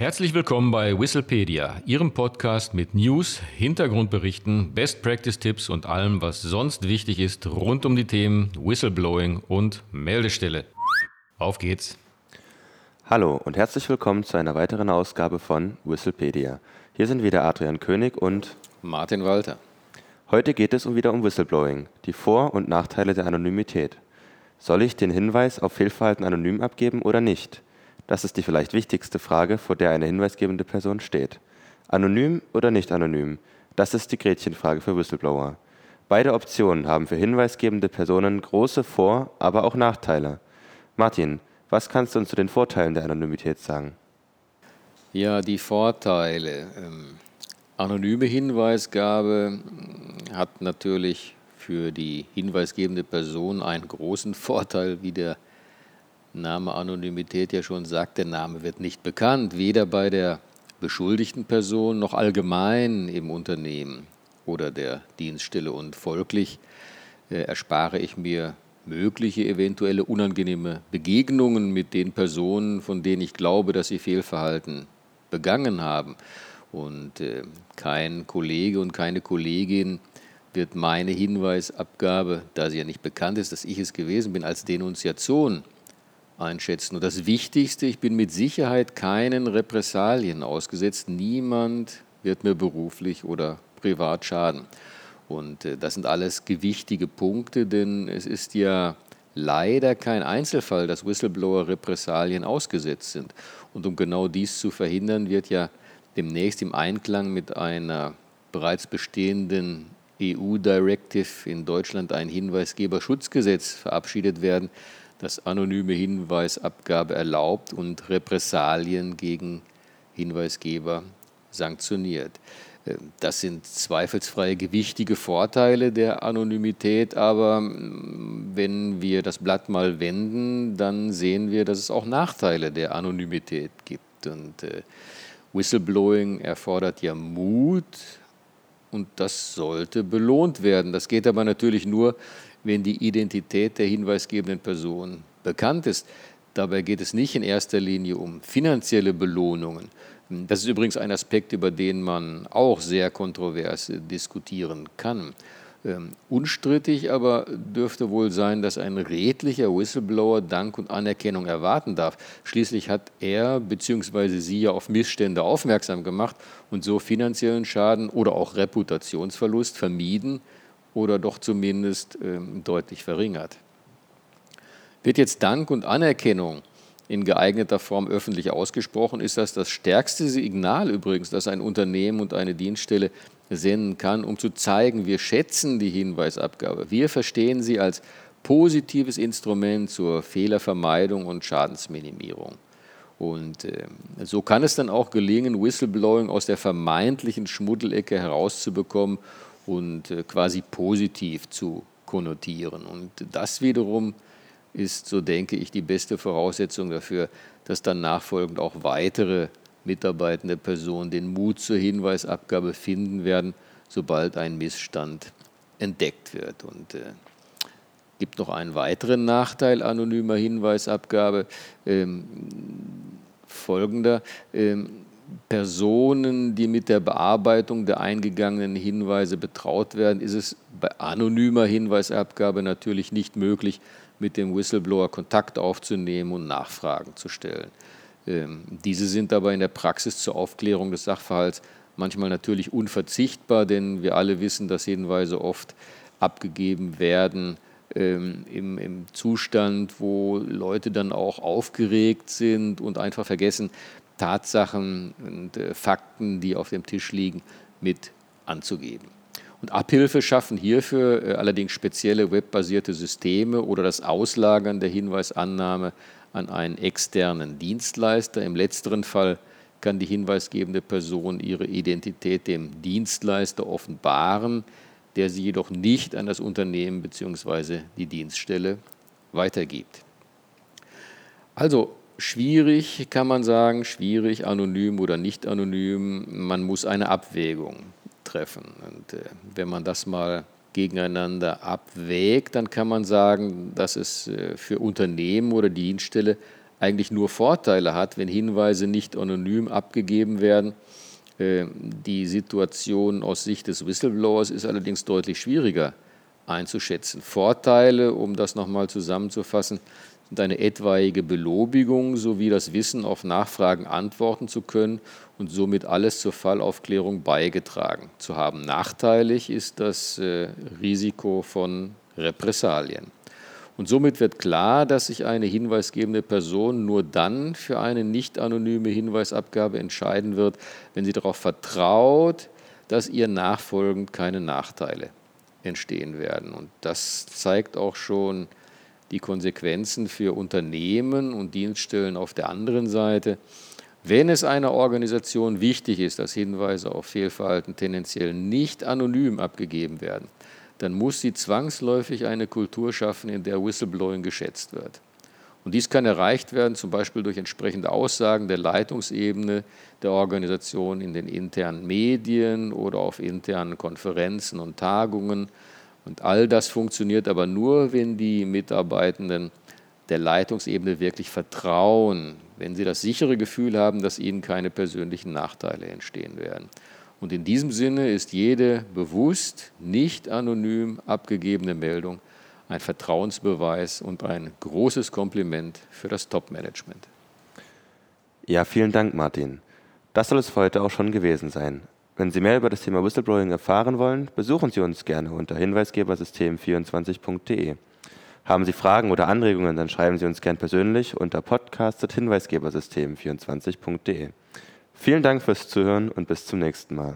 Herzlich willkommen bei Whistlepedia, Ihrem Podcast mit News, Hintergrundberichten, Best Practice Tipps und allem, was sonst wichtig ist rund um die Themen Whistleblowing und Meldestelle. Auf geht's! Hallo und herzlich willkommen zu einer weiteren Ausgabe von Whistlepedia. Hier sind wieder Adrian König und Martin Walter. Heute geht es wieder um Whistleblowing, die Vor- und Nachteile der Anonymität. Soll ich den Hinweis auf Fehlverhalten anonym abgeben oder nicht? Das ist die vielleicht wichtigste Frage, vor der eine hinweisgebende Person steht. Anonym oder nicht anonym? Das ist die Gretchenfrage für Whistleblower. Beide Optionen haben für hinweisgebende Personen große Vor-, aber auch Nachteile. Martin, was kannst du uns zu den Vorteilen der Anonymität sagen? Ja, die Vorteile. Ähm, anonyme Hinweisgabe hm, hat natürlich für die hinweisgebende Person einen großen Vorteil, wie der Name Anonymität ja schon sagt, der Name wird nicht bekannt, weder bei der beschuldigten Person noch allgemein im Unternehmen oder der Dienststelle. Und folglich äh, erspare ich mir mögliche eventuelle unangenehme Begegnungen mit den Personen, von denen ich glaube, dass sie Fehlverhalten begangen haben. Und äh, kein Kollege und keine Kollegin wird meine Hinweisabgabe, da sie ja nicht bekannt ist, dass ich es gewesen bin, als Denunziation einschätzen. Und das Wichtigste, ich bin mit Sicherheit keinen Repressalien ausgesetzt. Niemand wird mir beruflich oder privat schaden. Und äh, das sind alles gewichtige Punkte, denn es ist ja leider kein Einzelfall, dass Whistleblower Repressalien ausgesetzt sind. Und um genau dies zu verhindern, wird ja demnächst im Einklang mit einer bereits bestehenden EU-Directive in Deutschland ein Hinweisgeberschutzgesetz verabschiedet werden, das anonyme Hinweisabgabe erlaubt und Repressalien gegen Hinweisgeber sanktioniert. Äh, das sind zweifelsfrei gewichtige Vorteile der Anonymität, aber mm, wenn wir das Blatt mal wenden, dann sehen wir, dass es auch Nachteile der Anonymität gibt. Und äh, Whistleblowing erfordert ja Mut und das sollte belohnt werden. Das geht aber natürlich nur, wenn die Identität der hinweisgebenden Person bekannt ist. Dabei geht es nicht in erster Linie um finanzielle Belohnungen. Das ist übrigens ein Aspekt, über den man auch sehr kontrovers diskutieren kann. Ähm, unstrittig aber dürfte wohl sein, dass ein redlicher Whistleblower Dank und Anerkennung erwarten darf. Schließlich hat er bzw. sie ja auf Missstände aufmerksam gemacht und so finanziellen Schaden oder auch Reputationsverlust vermieden, oder doch zumindest ähm, deutlich verringert. Wird jetzt Dank und Anerkennung in geeigneter Form öffentlich ausgesprochen, ist das das stärkste Signal übrigens, das ein Unternehmen und eine Dienststelle senden kann, um zu zeigen, wir schätzen die Hinweisabgabe. Wir verstehen sie als positives Instrument zur Fehlervermeidung und Schadensminimierung. Und äh, so kann es dann auch gelingen, Whistleblowing aus der vermeintlichen Schmuddelecke herauszubekommen und äh, quasi positiv zu konnotieren. Und das wiederum ist, so denke ich, die beste Voraussetzung dafür, dass dann nachfolgend auch weitere mitarbeitende Personen den Mut zur Hinweisabgabe finden werden, sobald ein Missstand entdeckt wird. Und äh, gibt noch einen weiteren Nachteil anonymer Hinweisabgabe. Ähm, folgender. Ähm, Personen, die mit der Bearbeitung der eingegangenen Hinweise betraut werden, ist es bei anonymer Hinweisabgabe natürlich nicht möglich, mit dem Whistleblower Kontakt aufzunehmen und Nachfragen zu stellen. Ähm, diese sind aber in der Praxis zur Aufklärung des Sachverhalts manchmal natürlich unverzichtbar, denn wir alle wissen, dass Hinweise oft abgegeben werden ähm, im, im Zustand, wo Leute dann auch aufgeregt sind und einfach vergessen, Tatsachen und äh, Fakten, die auf dem Tisch liegen, mit anzugeben. Und Abhilfe schaffen hierfür äh, allerdings spezielle webbasierte Systeme oder das Auslagern der Hinweisannahme an einen externen Dienstleister. Im letzteren Fall kann die hinweisgebende Person ihre Identität dem Dienstleister offenbaren, der sie jedoch nicht an das Unternehmen bzw. die Dienststelle weitergibt. Also schwierig, kann man sagen, schwierig, anonym oder nicht anonym. Man muss eine Abwägung treffen. Und äh, wenn man das mal gegeneinander abwägt, dann kann man sagen, dass es äh, für Unternehmen oder Dienststelle eigentlich nur Vorteile hat, wenn Hinweise nicht anonym abgegeben werden. Äh, die Situation aus Sicht des Whistleblowers ist allerdings deutlich schwieriger einzuschätzen. Vorteile, um das nochmal zusammenzufassen, sind eine etwaige Belobigung sowie das Wissen, auf Nachfragen antworten zu können und somit alles zur Fallaufklärung beigetragen zu haben. Nachteilig ist das äh, Risiko von Repressalien. Und somit wird klar, dass sich eine hinweisgebende Person nur dann für eine nicht anonyme Hinweisabgabe entscheiden wird, wenn sie darauf vertraut, dass ihr nachfolgend keine Nachteile entstehen werden. Und das zeigt auch schon die Konsequenzen für Unternehmen und Dienststellen auf der anderen Seite. Wenn es einer Organisation wichtig ist, dass Hinweise auf Fehlverhalten tendenziell nicht anonym abgegeben werden, dann muss sie zwangsläufig eine Kultur schaffen, in der Whistleblowing geschätzt wird. Und dies kann erreicht werden, zum Beispiel durch entsprechende Aussagen der Leitungsebene der Organisation in den internen Medien oder auf internen Konferenzen und Tagungen. Und all das funktioniert aber nur, wenn die Mitarbeitenden der Leitungsebene wirklich vertrauen, wenn sie das sichere Gefühl haben, dass ihnen keine persönlichen Nachteile entstehen werden. Und in diesem Sinne ist jede bewusst nicht anonym abgegebene Meldung ein Vertrauensbeweis und ein großes Kompliment für das Top-Management. Ja, vielen Dank, Martin. Das soll es für heute auch schon gewesen sein. Wenn Sie mehr über das Thema Whistleblowing erfahren wollen, besuchen Sie uns gerne unter hinweisgebersystem24.de. Haben Sie Fragen oder Anregungen, dann schreiben Sie uns gern persönlich unter podcast.hinweisgebersystem24.de. Vielen Dank fürs Zuhören und bis zum nächsten Mal.